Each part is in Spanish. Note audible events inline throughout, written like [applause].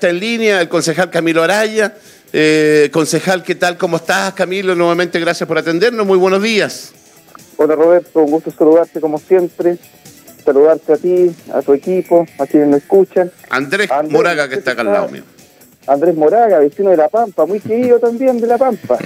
Está en línea el concejal Camilo Araya. Eh, concejal, ¿qué tal? ¿Cómo estás, Camilo? Nuevamente, gracias por atendernos. Muy buenos días. Hola, Roberto. Un gusto saludarte como siempre. Saludarte a ti, a tu equipo, a quienes me escuchan. Andrés, Moraga, que está acá al lado mío. Andrés Moraga, vecino de La Pampa, muy querido también de La Pampa.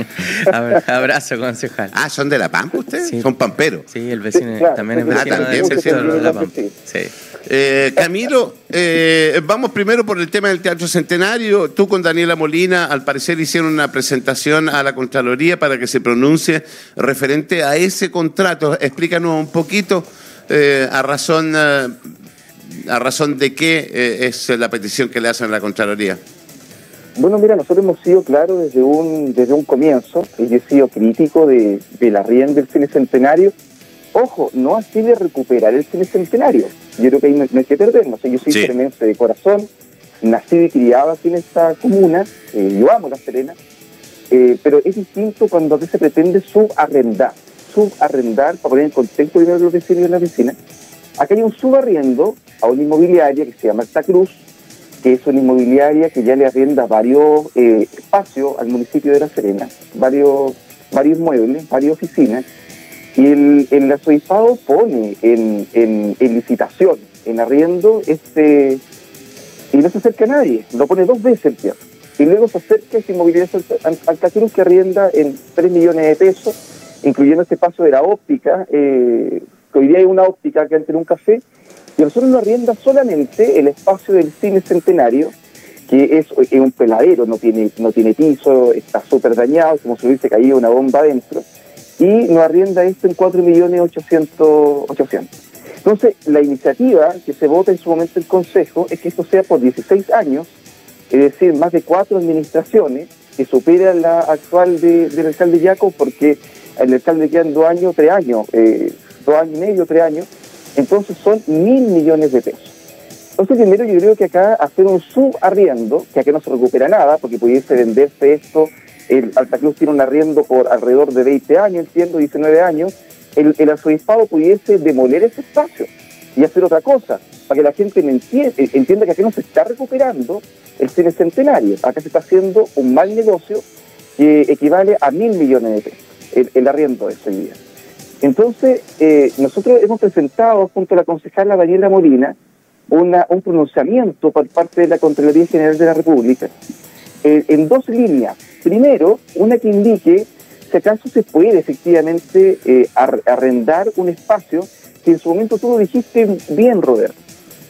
[laughs] Abrazo, concejal. Ah, ¿son de La Pampa ustedes? Sí. Son pamperos. Sí, el vecino también es vecino, ah, también de, vecino de La Pampa. Sí. Eh, Camilo, eh, vamos primero por el tema del Teatro Centenario. Tú con Daniela Molina, al parecer, hicieron una presentación a la Contraloría para que se pronuncie referente a ese contrato. Explícanos un poquito eh, a razón a razón de qué es la petición que le hacen a la Contraloría. Bueno, mira, nosotros hemos sido claros desde un desde un comienzo, y he sido crítico de, la rienda del cine centenario. Ojo, no así de recuperar el cine centenario. Yo creo que ahí no, hay que perdernos. Yo soy sí. de corazón, nací y criado aquí en esta comuna, eh, yo amo La Serena, eh, pero es distinto cuando a veces se pretende subarrendar. Subarrendar, para poner en contexto primero los vecinos y la vecina. Acá hay un subarriendo a una inmobiliaria que se llama Alta Cruz, que es una inmobiliaria que ya le arrienda varios eh, espacios al municipio de La Serena, varios, varios muebles, varias oficinas, el, el arzobispado pone en, en, licitación, en arriendo, este y no se acerca a nadie, lo pone dos veces el tierra. Y luego se acerca esta inmobiliaria Cruz que arrienda en 3 millones de pesos, incluyendo este paso de la óptica, eh, que hoy día hay una óptica que antes era un café, y nosotros nos arrienda solamente el espacio del cine centenario, que es, un peladero, no tiene, no tiene piso, está súper dañado, como si hubiese caído una bomba adentro, y nos arrienda esto en 4.800.000. Entonces, la iniciativa que se vota en su momento el Consejo es que esto sea por 16 años, es decir, más de cuatro administraciones, que supera la actual de, del alcalde Yaco, porque el alcalde quedan dos años, tres años, eh, dos años y medio, tres años, entonces son mil millones de pesos. Entonces, primero yo creo que acá hacer un subarriendo, que acá no se recupera nada, porque pudiese venderse esto, el Alta Cruz tiene un arriendo por alrededor de 20 años, entiendo, 19 años, el, el arzobispado pudiese demoler ese espacio y hacer otra cosa, para que la gente entienda, entienda que acá no se está recuperando el cine centenario, acá se está haciendo un mal negocio que equivale a mil millones de pesos, el, el arriendo de ese día. Entonces, eh, nosotros hemos presentado junto a la concejala Daniela Molina una, un pronunciamiento por parte de la Contraloría General de la República eh, en dos líneas. Primero, una que indique si acaso se puede efectivamente eh, arrendar un espacio que en su momento tú lo dijiste bien, Roberto.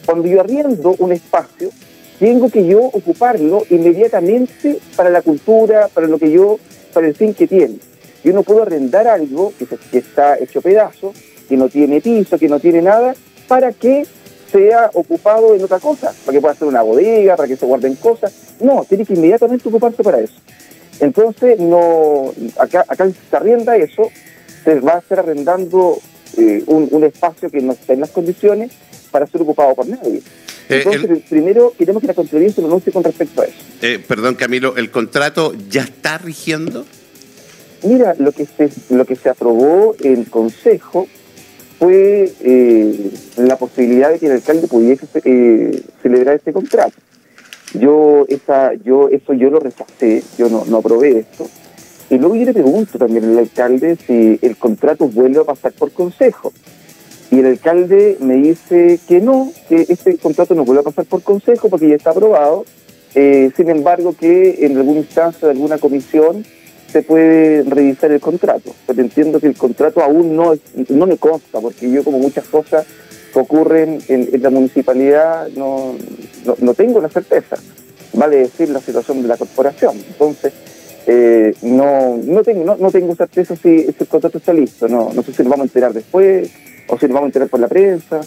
Cuando yo arriendo un espacio, tengo que yo ocuparlo inmediatamente para la cultura, para lo que yo, para el fin que tiene. Yo no puedo arrendar algo que, que está hecho pedazo, que no tiene piso, que no tiene nada, para que sea ocupado en otra cosa, para que pueda ser una bodega, para que se guarden cosas. No, tiene que inmediatamente ocuparse para eso. Entonces, no acá, acá se arrienda eso, se va a estar arrendando eh, un, espacio que no está en las condiciones para ser ocupado por nadie. Eh, Entonces, primero queremos que la Contraloría se pronuncie con respecto a eso. Eh, perdón, Camilo, ¿el contrato ya está rigiendo? Mira, lo que se, lo que se aprobó en el Consejo fue eh, la posibilidad de que el alcalde pudiese eh, celebrar este contrato. Yo esa, yo eso yo lo rechacé, yo no, no aprobé esto. Y luego yo le pregunto también al alcalde si el contrato vuelve a pasar por consejo. Y el alcalde me dice que no, que este contrato no vuelve a pasar por consejo porque ya está aprobado. Eh, sin embargo, que en alguna instancia de alguna comisión se puede revisar el contrato. Pero entiendo que el contrato aún no, no me consta, porque yo como muchas cosas que ocurren en, la municipalidad no, no, tengo la certeza. Vale decir la situación de la corporación. Entonces, eh, no, no, tengo, no, tengo certeza si ese contrato está listo. No, no sé si lo vamos a enterar después o si lo vamos a enterar por la prensa.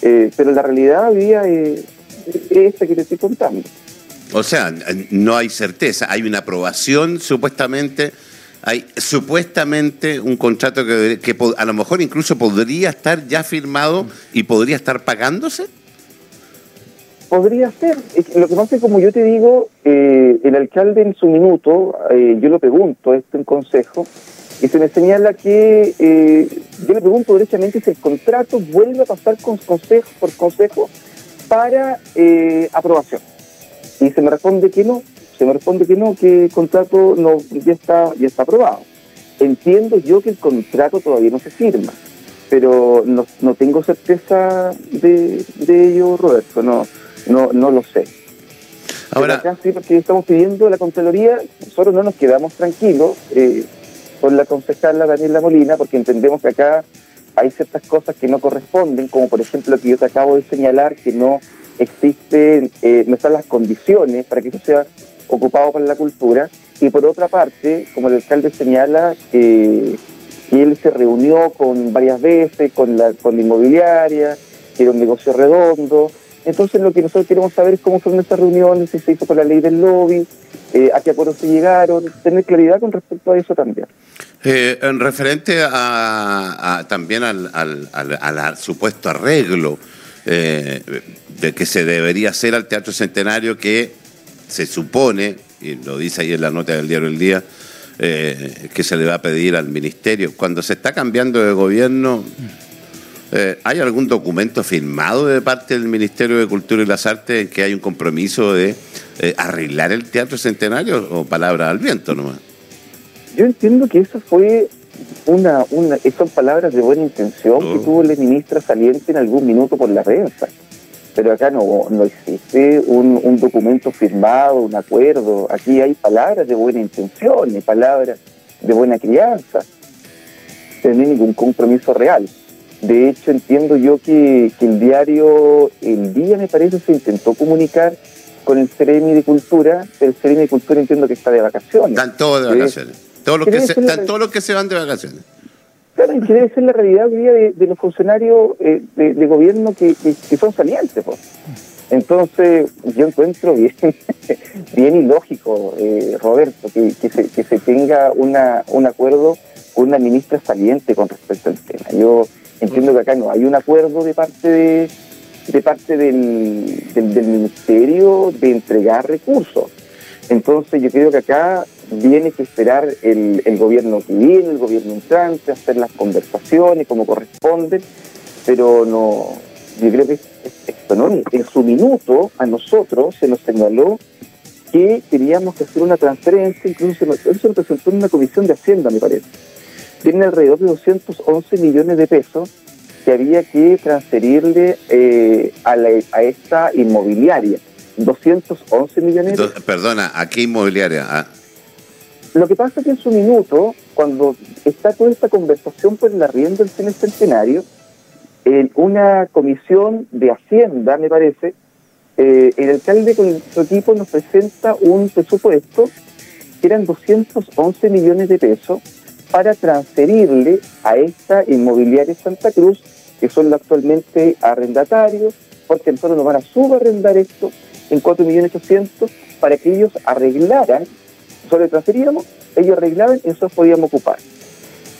Eh, pero la realidad hoy día es esta que te estoy contando. O sea, no hay certeza, hay una aprobación supuestamente, hay supuestamente un contrato que, a lo mejor incluso podría estar ya firmado y podría estar pagándose. Podría ser. Lo que pasa es como yo te digo, eh, el alcalde en su minuto, eh, yo le pregunto esto en consejo, y se me señala que, eh, yo le pregunto derechamente si el contrato vuelve a pasar con consejo, por consejo para aprobación. Y se me responde que no, se me responde que no, que el contrato no ya está, ya está aprobado. Entiendo yo que el contrato todavía no se firma, pero no, no tengo certeza de, de ello, Roberto, no, no, no lo sé. Ahora, acá sí, porque estamos pidiendo la Contraloría, nosotros no nos quedamos tranquilos eh, con la concejala Daniela Molina, porque entendemos que acá hay ciertas cosas que no corresponden, como por ejemplo lo que yo te acabo de señalar, que no existen, eh, no están las condiciones para que eso sea ocupado para la cultura, y por otra parte, como el alcalde señala, que él se reunió con varias veces con la, con la inmobiliaria, que era un negocio redondo, entonces lo que nosotros queremos saber es cómo fueron estas reuniones, si se hizo con la ley del lobby, eh, a qué acuerdos se llegaron, tener claridad con respecto a eso también. Eh, en referente a, también al, al, supuesto arreglo eh, de que se debería hacer al Teatro Centenario, que se supone, y lo dice ahí en la nota del diario El Día, que se le va a pedir al Ministerio. Cuando se está cambiando de gobierno eh, ¿Hay algún documento firmado de parte del Ministerio de Cultura y las Artes en que hay un compromiso de eh, arreglar el Teatro Centenario o palabras al viento nomás? Yo entiendo que eso fue una, una son palabras de buena intención que oh. tuvo la ministra saliente en algún minuto por la prensa. Pero acá no, no existe un, un documento firmado, un acuerdo. Aquí hay palabras de buena intención y palabras de buena crianza. No hay ningún compromiso real. De hecho, entiendo yo que, el diario El Día, me parece, se intentó comunicar con el Ceremi de Cultura, el Ceremi de Cultura entiendo que está de vacaciones. Están todos de vacaciones. Todos los que se, están todos los que se van de vacaciones. Claro, y que debe ser la realidad hoy día de, los funcionarios eh, de, gobierno que, son salientes. Pues. Entonces, yo encuentro bien, [laughs] bien ilógico, eh, Roberto, que, se, tenga una, un acuerdo con una ministra saliente con respecto al tema. Yo Entiendo que acá no hay un acuerdo de parte de, de parte del, del, ministerio de entregar recursos. Entonces yo creo que acá viene que esperar el, el gobierno que viene, el gobierno entrante, hacer las conversaciones como corresponde, pero no, yo creo que esto no. En su minuto a nosotros se nos señaló que queríamos hacer una transferencia, incluso eso se lo presentó en una comisión de Hacienda, me parece tiene alrededor de 211 millones de pesos que había que transferirle eh, a, la, a esta inmobiliaria. 211 millones de Perdona, ¿a qué inmobiliaria? Ah. Lo que pasa es que en su minuto, cuando está toda esta conversación por el arriendo del cine centenario, en una comisión de Hacienda, me parece, eh, el alcalde con su equipo nos presenta un presupuesto que eran 211 millones de pesos para transferirle a esta inmobiliaria Santa Cruz, que son actualmente arrendatarios, porque nosotros nos van a subarrendar esto en 4.800.000 para que ellos arreglaran, nosotros le transferíamos, ellos arreglaban y nosotros podíamos ocupar.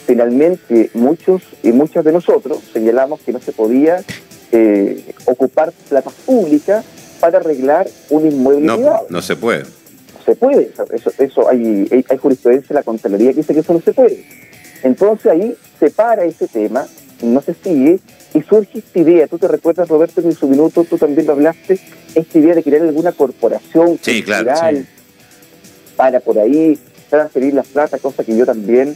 Finalmente, muchos y muchas de nosotros señalamos que no se podía eh, ocupar plata pública para arreglar un inmueble no, No se puede se puede, eso, eso hay, hay, jurisprudencia en la Contraloría que dice que eso no se puede. Entonces ahí se para ese tema, no se sigue, y surge esta idea, tú te recuerdas Roberto en su minuto, tú también lo hablaste, esta idea de crear alguna corporación sí, cultural para por ahí transferir las plata, cosa que yo también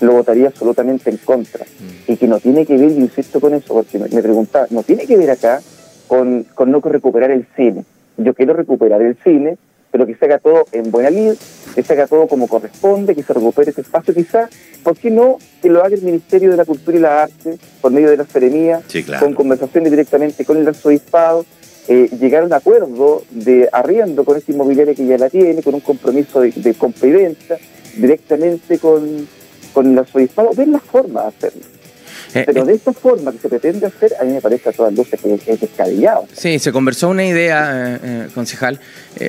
lo votaría absolutamente en contra. Mm. Y que no tiene que ver, yo insisto con eso, porque me, me preguntaba, no tiene que ver acá con, con no recuperar el cine. Yo quiero recuperar el cine, pero que se haga todo en buena lid, que se haga todo como corresponde, que se recupere ese espacio quizás, ¿por qué no que lo haga el Ministerio de la Cultura y la Arte por medio de la Seremía, con conversaciones directamente con el arzobispado, eh, llegar a un acuerdo de arriendo con esta inmobiliaria que ya la tiene, con un compromiso de, de compra y venta, directamente con, con el arzobispado, ver la forma de hacerlo. Eh, Pero eh. de esta forma que se pretende hacer, a mí me parece a todas luces que es descabellado. Sí, se conversó una idea, eh, concejal,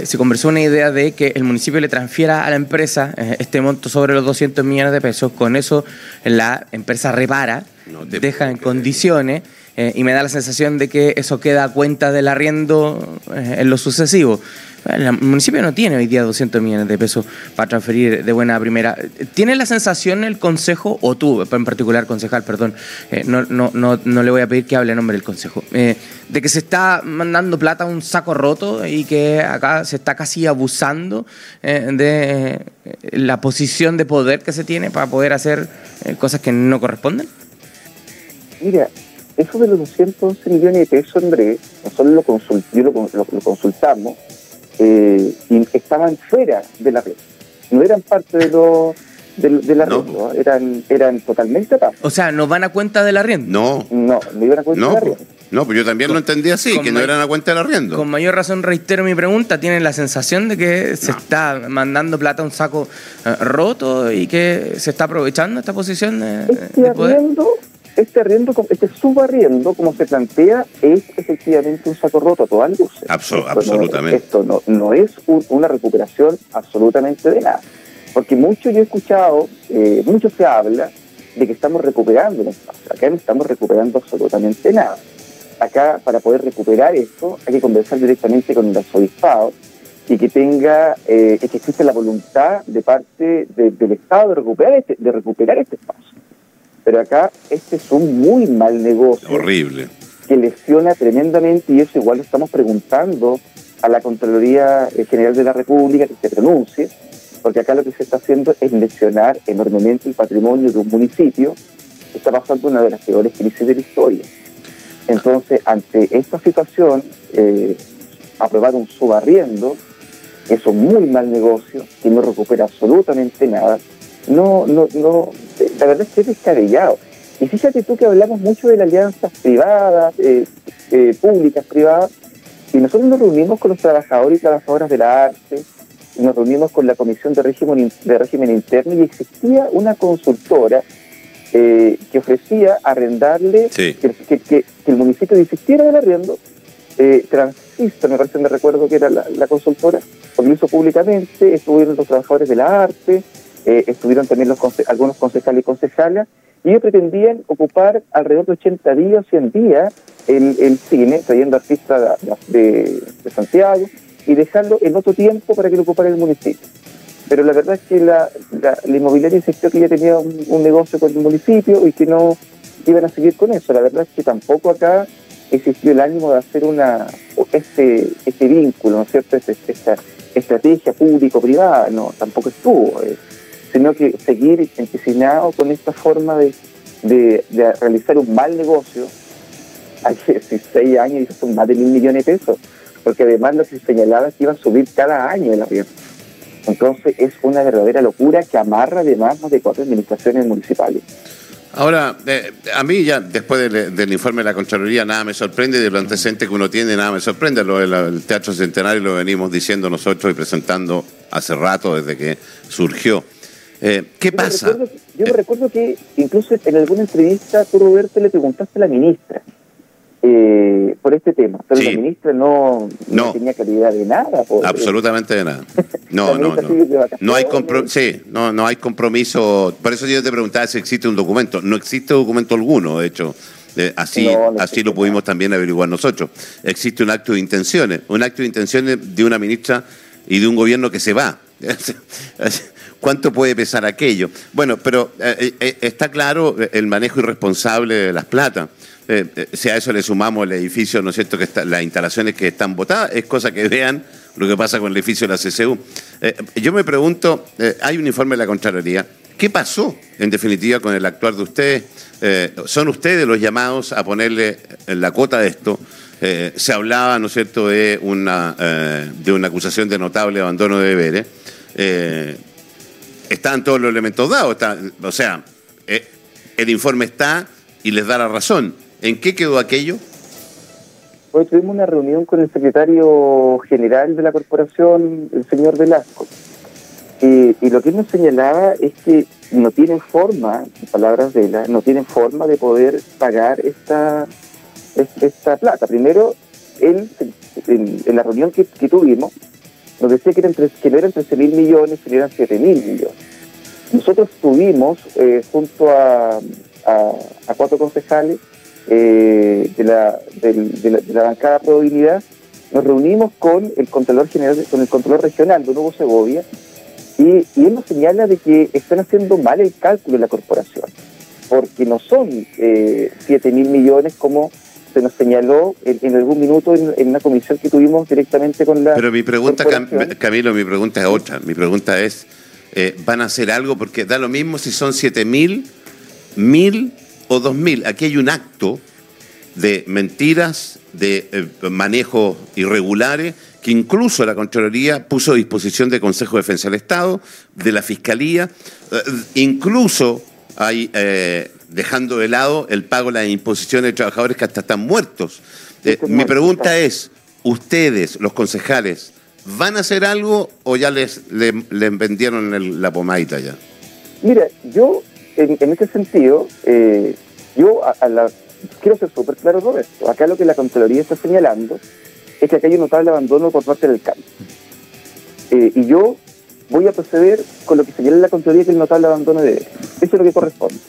se conversó una idea de que el municipio le transfiera a la empresa este monto sobre los 200 millones de pesos. Con eso la empresa repara, deja en condiciones. Y me da la sensación de que eso queda a cuenta del arriendo en lo sucesivo. El municipio no tiene hoy día 200 millones de pesos para transferir de buena primera. ¿Tiene la sensación el Consejo, o tú en particular, concejal, perdón, eh, no, no, no, no, le voy a pedir que hable en nombre del Consejo, eh, de que se está mandando plata a un saco roto y que acá se está casi abusando eh, de la posición de poder que se tiene para poder hacer cosas que no corresponden? Mira, eso de los 211 millones de pesos, Andrés, nosotros lo, consult, lo, lo, consultamos eh, y estaban fuera de la red. No eran parte de los de, la red, eran, eran totalmente aparte. O sea, ¿no van a cuenta del arriendo? No. No, no iban a cuenta del arriendo. No, pues yo también lo entendí así, que no eran a cuenta del arriendo. Con mayor razón reitero mi pregunta, ¿tienen la sensación de que se está mandando plata a un saco eh, roto y que se está aprovechando esta posición de, este Arriendo, este arriendo, este subarriendo, como se plantea, es efectivamente un saco roto a todas luces. absolutamente. esto no, no es una recuperación absolutamente de nada. Porque mucho yo he escuchado, eh, mucho se habla de que estamos recuperando un espacio. Acá no estamos recuperando absolutamente nada. Acá, para poder recuperar esto, hay que conversar directamente con el arzobispado y que tenga, eh, que existe la voluntad de parte del Estado de recuperar este, de recuperar este espacio. Pero acá este es un muy mal negocio. Horrible. Que lesiona tremendamente y eso igual lo estamos preguntando a la Contraloría General de la República que se pronuncie, porque acá lo que se está haciendo es lesionar enormemente el patrimonio de un municipio que está pasando una de las peores crisis de la historia. Entonces, ante esta situación, eh, aprobar un subarriendo es un muy mal negocio que no recupera absolutamente nada no, no, no, la verdad es que es descabellado. Y fíjate tú que hablamos mucho de las alianzas privadas, eh, eh, públicas, privadas, y nosotros nos reunimos con los trabajadores y trabajadoras de la arte, y nos reunimos con la Comisión de Régimen, de régimen Interno y existía una consultora eh, que ofrecía arrendarle, que, que, el municipio desistiera del arriendo, eh, Transista, me parece, me recuerdo que era la, la consultora, lo hizo públicamente, estuvieron los trabajadores de la arte, eh, estuvieron también los algunos concejales y concejalas, y ellos pretendían ocupar alrededor de 80 días, 100 días, el, el cine, trayendo artistas de, de, Santiago, y dejarlo en otro tiempo para que lo ocupara el municipio. Pero la verdad es que la, la, inmobiliaria insistió que ya tenía un, negocio con el municipio y que no iban a seguir con eso. La verdad es que tampoco acá existió el ánimo de hacer una este, este vínculo, ¿no es cierto? Este, esta estrategia público-privada, no, tampoco estuvo. Eh sino que seguir empecinado con esta forma de, de, realizar un mal negocio. [laughs] Hay 16 años y son más de mil millones de pesos, porque además lo que se señalaba es que iba a subir cada año el arriendo. Entonces es una verdadera locura que amarra además más de cuatro administraciones municipales. Ahora, eh, a mí ya después del, informe de la Contraloría nada me sorprende, de lo antecedente que uno tiene nada me sorprende. Lo del Teatro Centenario lo venimos diciendo nosotros y presentando hace rato desde que surgió. Eh, ¿Qué pasa? yo me eh. recuerdo que incluso en alguna entrevista tú, Roberto, le preguntaste a la ministra eh, por este tema, pero la ministra no, no, tenía claridad de nada. Absolutamente de nada. [laughs] No, no, no. No hay, sí, no, no hay compromiso. Por eso yo te preguntaba si existe un documento. No existe documento alguno, de hecho. así así lo pudimos también averiguar nosotros. Existe un acto de intenciones, un acto de intenciones de una ministra y de un gobierno que se va. [laughs] ¿Cuánto puede pesar aquello? Bueno, pero eh, eh, eh, está claro el manejo irresponsable de las plata. si a eso le sumamos el edificio, ¿no es cierto?, que las instalaciones que están votadas, es cosa que vean lo que pasa con el edificio de la CCU. yo me pregunto, hay un informe de la Contraloría, ¿qué pasó, en definitiva, con el actuar de ustedes? ¿Son ustedes los llamados a ponerle la cuota de esto? se hablaba, ¿no es cierto?, de una, de una acusación de notable abandono de deberes están todos los elementos dados. o sea, eh, el informe está y les da la razón. ¿En qué quedó aquello? Hoy tuvimos una reunión con el secretario general de la corporación, el señor Velasco. y lo que él nos señalaba es que no tienen forma, en palabras de él, no tienen forma de poder pagar esta, esta plata. Primero, él, en, la reunión que tuvimos, nos decía que, eran que no eran 13 mil millones, sino eran 7 mil millones. Nosotros tuvimos, eh, junto a, cuatro concejales eh, de, la, de, la, bancada Probabilidad, nos reunimos con el Contralor General, con el Contralor Regional de Nuevo Segovia, y, y, él nos señala de que están haciendo mal el cálculo de la corporación, porque no son eh, 7 mil millones como se nos señaló en, algún minuto en, una comisión que tuvimos directamente con la. Pero mi pregunta, Camilo, mi pregunta es otra. Mi pregunta es: eh, ¿van a hacer algo? Porque da lo mismo si son 7 mil, mil o 2 mil. Aquí hay un acto de mentiras, de eh, manejos irregulares, que incluso la Contraloría puso a disposición del Consejo de Defensa del Estado, de la Fiscalía, eh, incluso hay dejando de lado el pago de las imposiciones de trabajadores que hasta están muertos. Eh, mi pregunta es, ¿ustedes, los concejales, van a hacer algo o ya les, vendieron la pomadita ya? Mira, yo, en, en ese sentido, eh, yo a, la, quiero ser súper claro con esto. Acá lo que la Contraloría está señalando es que acá hay un notable abandono por parte del CAM. Eh, y yo voy a proceder con lo que señala la Contraloría que es el notable abandono de Eso es lo que corresponde.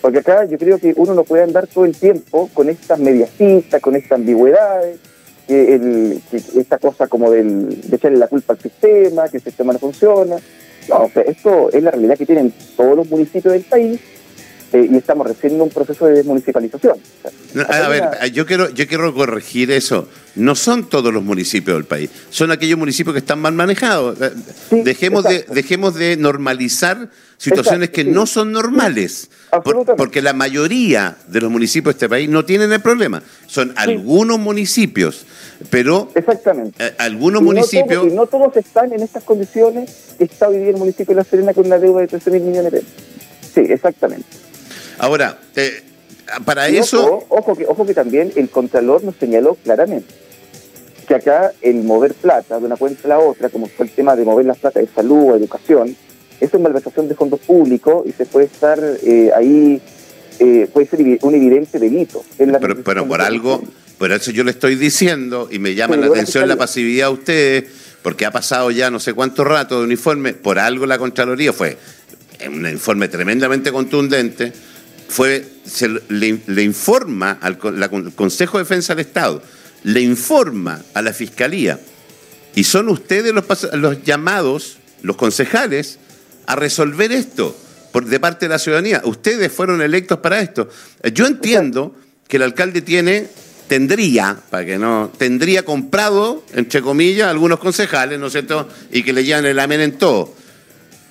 Porque acá yo creo que uno no puede andar todo el tiempo con estas mediacistas, con estas ambigüedades, que, esta cosa como del, de echarle la culpa al sistema, que el sistema no funciona. No, o sea, esto es la realidad que tienen todos los municipios del país eh, y estamos recibiendo un proceso de desmunicipalización. a ver, yo quiero, yo quiero corregir eso. No son todos los municipios del país, son aquellos municipios que están mal manejados. Eh, dejemos, de, dejemos de normalizar situaciones que no son normales. porque la mayoría de los municipios de este país no tienen el problema. Son algunos municipios, pero Exactamente. Eh, algunos municipios... y no todos están en estas condiciones está hoy día el municipio de La Serena con una deuda de 13 mil millones de pesos. Sí, exactamente. Ahora, eh, para eso... Ojo, que, ojo que también el Contralor nos señaló claramente que acá el mover plata de una cuenta a la otra, como fue el tema de mover las plata de salud o educación, es una malversación de fondos públicos y se puede estar eh, ahí, eh, puede ser un evidente delito. pero, pero por algo, por eso yo le estoy diciendo y me llama la atención la pasividad a ustedes, porque ha pasado ya no sé cuánto rato de uniforme, por algo la Contraloría fue un informe tremendamente contundente fue, se le, informa al Consejo de Defensa del Estado, le informa a la Fiscalía, y son ustedes los, los llamados, los concejales, a resolver esto por, de parte de la ciudadanía. Ustedes fueron electos para esto. Yo entiendo que el alcalde tiene, tendría, para que no, tendría comprado, entre comillas, algunos concejales, ¿no es cierto?, y que le llevan el amén en todo.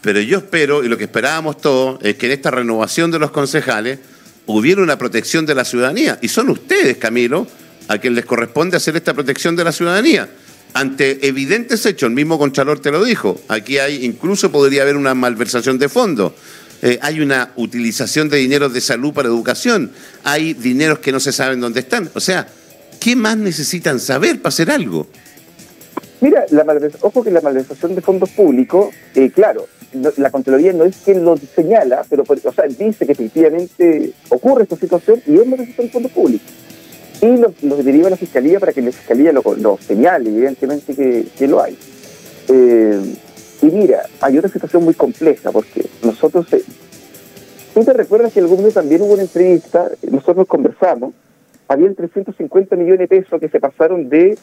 Pero yo espero, y lo que esperábamos todos, es que en esta renovación de los concejales hubiera una protección de la ciudadanía. Y son ustedes, Camilo, a quien les corresponde hacer esta protección de la ciudadanía. Ante evidentes hechos, el mismo Contralor te lo dijo, aquí hay, incluso podría haber una malversación de fondos. Eh, hay una utilización de dinero de salud para educación, hay dineros que no se saben dónde están. O sea, ¿qué más necesitan saber para hacer algo? Mira, la ojo que la malversación de fondos públicos, eh, claro, la Contraloría no es quien lo señala, pero o sea, dice que efectivamente ocurre esta situación y es malversación de fondos públicos. Y lo, deriva a la Fiscalía para que la Fiscalía lo, señale, evidentemente que, lo hay. Eh, y mira, hay otra situación muy compleja, porque nosotros, eh, tú te recuerdas que en algún momento también hubo una entrevista, nosotros conversamos, había 350 millones de pesos que se pasaron de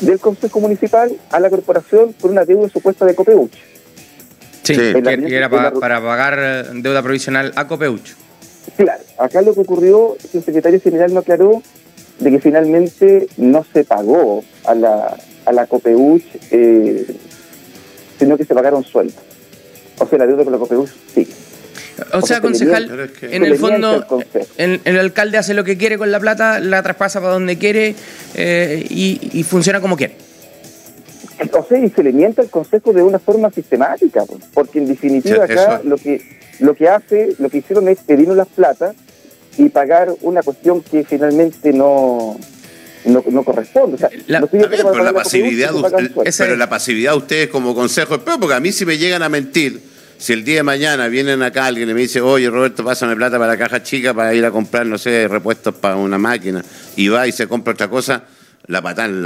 del Consejo Municipal a la corporación por una deuda supuesta de Copeuch. Sí, que, era para, pagar eh, deuda provisional a Copeuch. Claro, acá lo que ocurrió es que el secretario general no aclaró de que finalmente no se pagó a la, a la Copeuch, eh, sino que se pagaron sueldos. O sea, la deuda con la Copeuch sigue. O sea, concejal, en el fondo, el, alcalde hace lo que quiere con la plata, la traspasa para donde quiere eh, y, funciona como quiere. O sea, y se le miente al consejo de una forma sistemática, porque en definitiva acá lo que lo que hace, lo que hicieron es pedirnos las plata y pagar una cuestión que finalmente no, no, corresponde. O sea, pero, la pasividad, pero la pasividad de ustedes como consejo, porque a mí si me llegan a mentir si el día de mañana vienen acá alguien y me dice, oye Roberto, pásame plata para la caja chica para ir a comprar, no sé, repuestos para una máquina, y va y se compra otra cosa, la patán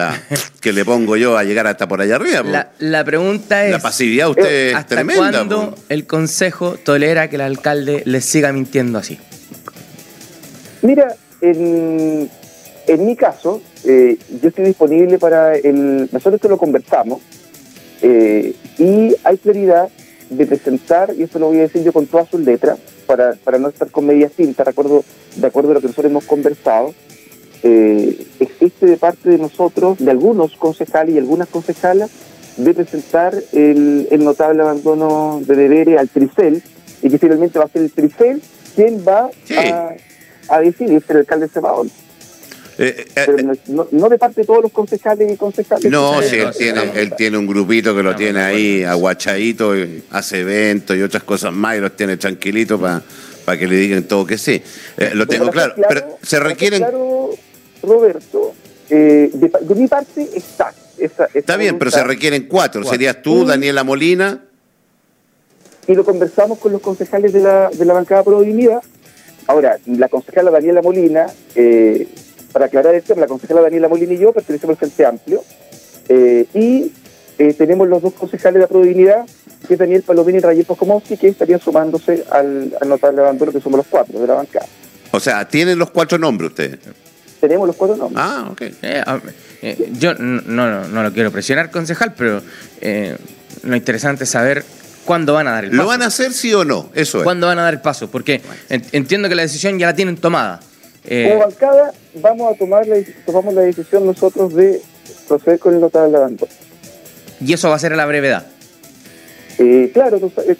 que le pongo yo a llegar hasta por allá arriba. La, la, pregunta es... La pasividad de usted es ¿hasta tremenda. ¿Cuándo el Consejo tolera que el alcalde le siga mintiendo así? Mira, en, en mi caso, eh, yo estoy disponible para el... Nosotros esto lo conversamos eh, y hay claridad de presentar, y esto lo voy a decir yo con todas sus letras, para, para no estar con medias tintas, de acuerdo, de acuerdo a lo que nosotros hemos conversado, eh, existe de parte de nosotros, de algunos concejales y algunas concejalas, de presentar el, el notable abandono de deberes al Tricel, y que finalmente va a ser el Tricel quien va Sí. a, a decidir ser el alcalde de Cebaón. Eh, eh, Pero eh, no, de parte de todos los concejales y concejales. no, sí, él tiene, él tiene un grupito que lo tiene ahí aguachadito, y hace eventos y otras cosas más y los tiene tranquilitos para que le digan todo que sí. Eh, lo tengo Para claro, pero se para requieren... Claro, Roberto, eh, de, mi parte está. Esa, esa Está bien, pero se requieren cuatro. Cuatro. Serías tú, Mm. Daniela Molina. y lo conversamos con los concejales de la, de la bancada Dignidad. Ahora, la concejala Daniela Molina, eh, para aclarar el tema, la concejala Daniela Molina y yo pertenecemos al Frente Amplio, eh, y tenemos los dos concejales de la Dignidad, que es Daniel Palomino y Rayel Poscomowski, que estarían sumándose al, al notable abandono, que somos los cuatro de la bancada. O sea, tienen los cuatro nombres ustedes. Tenemos los cuatro nombres. Ah, ok. Eh, a- eh, yo no, no, no lo quiero presionar, concejal, pero eh, lo interesante es saber cuándo van a dar el paso. ¿Lo van a hacer sí o no? Eso es. ¿Cuándo van a dar el paso? Porque en- entiendo que la decisión ya la tienen tomada. Eh, Como bancada, vamos a tomar la, tomamos la decisión nosotros de proceder con el notable abandono. y eso va a ser a la brevedad. Eh, claro,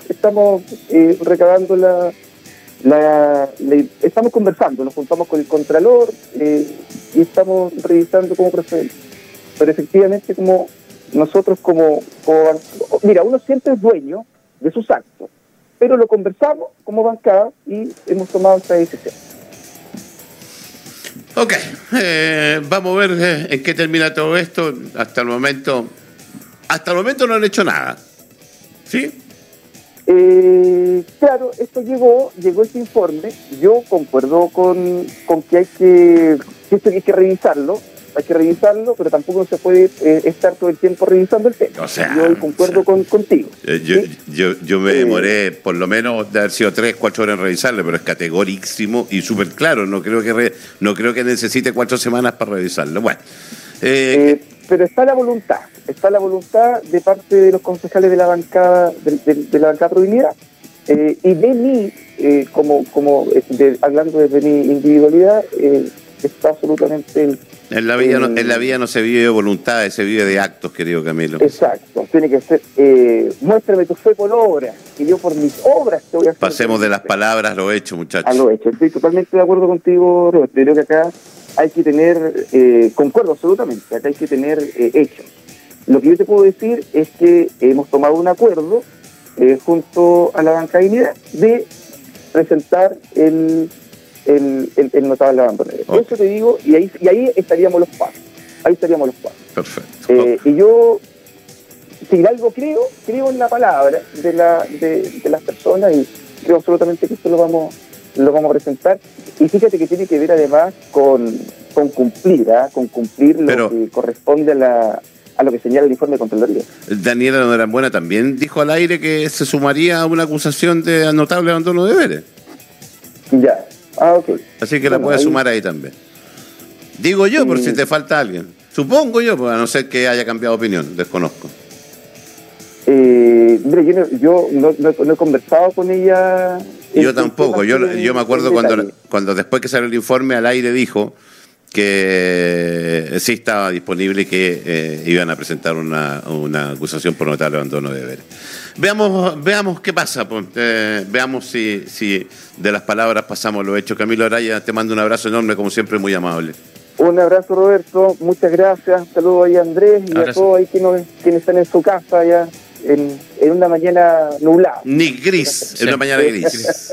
estamos eh, recabando la, Estamos conversando, nos juntamos con el Contralor eh, y estamos revisando cómo proceder. Pero efectivamente, como nosotros como, como Mira, uno siempre es dueño de sus actos, pero lo conversamos como bancada y hemos tomado esta decisión. Ok, eh, vamos a ver eh, en qué termina todo esto. Hasta el momento, hasta el momento no han hecho nada. ¿Sí? Eh, claro, esto llegó, llegó este informe. Yo concuerdo con, con que hay que, que esto hay que revisarlo, hay que revisarlo, pero tampoco se puede eh, estar todo el tiempo revisando el tema. O sea, yo concuerdo o sea. con, contigo. Eh, yo, ¿sí? yo, yo me Eh, demoré por lo menos de haber sido tres, cuatro horas en revisarlo, pero es categorísimo y súper claro. No creo que re- no creo que necesite cuatro semanas para revisarlo. Bueno, Eh, pero está la voluntad, está la voluntad de parte de los concejales de la bancada, de, de- de la bancada provincial, eh, y de mí, eh, como, como eh, de- hablando desde mi individualidad, eh, está absolutamente el- en la vida no, en la vida no se vive de voluntades, se vive de actos, querido Camilo. Exacto, tiene que ser, eh, muéstrame tu fe por obra, y yo por mis obras te voy a hacer. Pasemos de las palabras a lo hecho, A muchachos. lo hecho, estoy totalmente de acuerdo contigo, Roberto. Creo que acá hay que tener, eh, concuerdo absolutamente, acá hay que tener eh, hechos. Lo que yo te puedo decir es que hemos tomado un acuerdo eh, junto a la banca de de presentar el, el, el, el notable abandono. Ok. Eso te digo, y ahí, y ahí estaríamos los pasos. Ahí estaríamos los pasos. Perfecto. Eh, y yo, si algo creo, creo en la palabra de, la, de, de las personas y creo absolutamente que esto lo vamos, lo vamos a presentar. Y fíjate que tiene que ver además con, con cumplir, ¿ah? con cumplir lo Pero- que corresponde a, la, a lo que señala el informe de Contraloría. Daniela Norambuena también dijo al aire que se sumaría a una acusación de notable abandono de deberes. Ya. Ah, ok. Así que la ahí- sumar ahí también. Digo yo, por si te falta alguien. Supongo yo, pues, a no ser que haya cambiado de opinión, desconozco. Eh, mire, yo, no, yo no, no- no he conversado con ella. Yo en tampoco. Yo, yo me acuerdo cuando, cuando después que salió el informe al aire dijo que sí estaba disponible y que eh, iban a presentar una, una acusación por notable abandono de deberes. Veamos, veamos qué pasa. pues. Eh, veamos si, si de las palabras pasamos lo hecho. Camilo Araya, te mando un abrazo enorme, como siempre, muy amable. Un abrazo, Roberto. Muchas gracias. Saludos ahí a Andrés y a todos ahí que nos- quienes están en su casa ya en, en una mañana nublada. Ni gris, en una mañana gris. [laughs]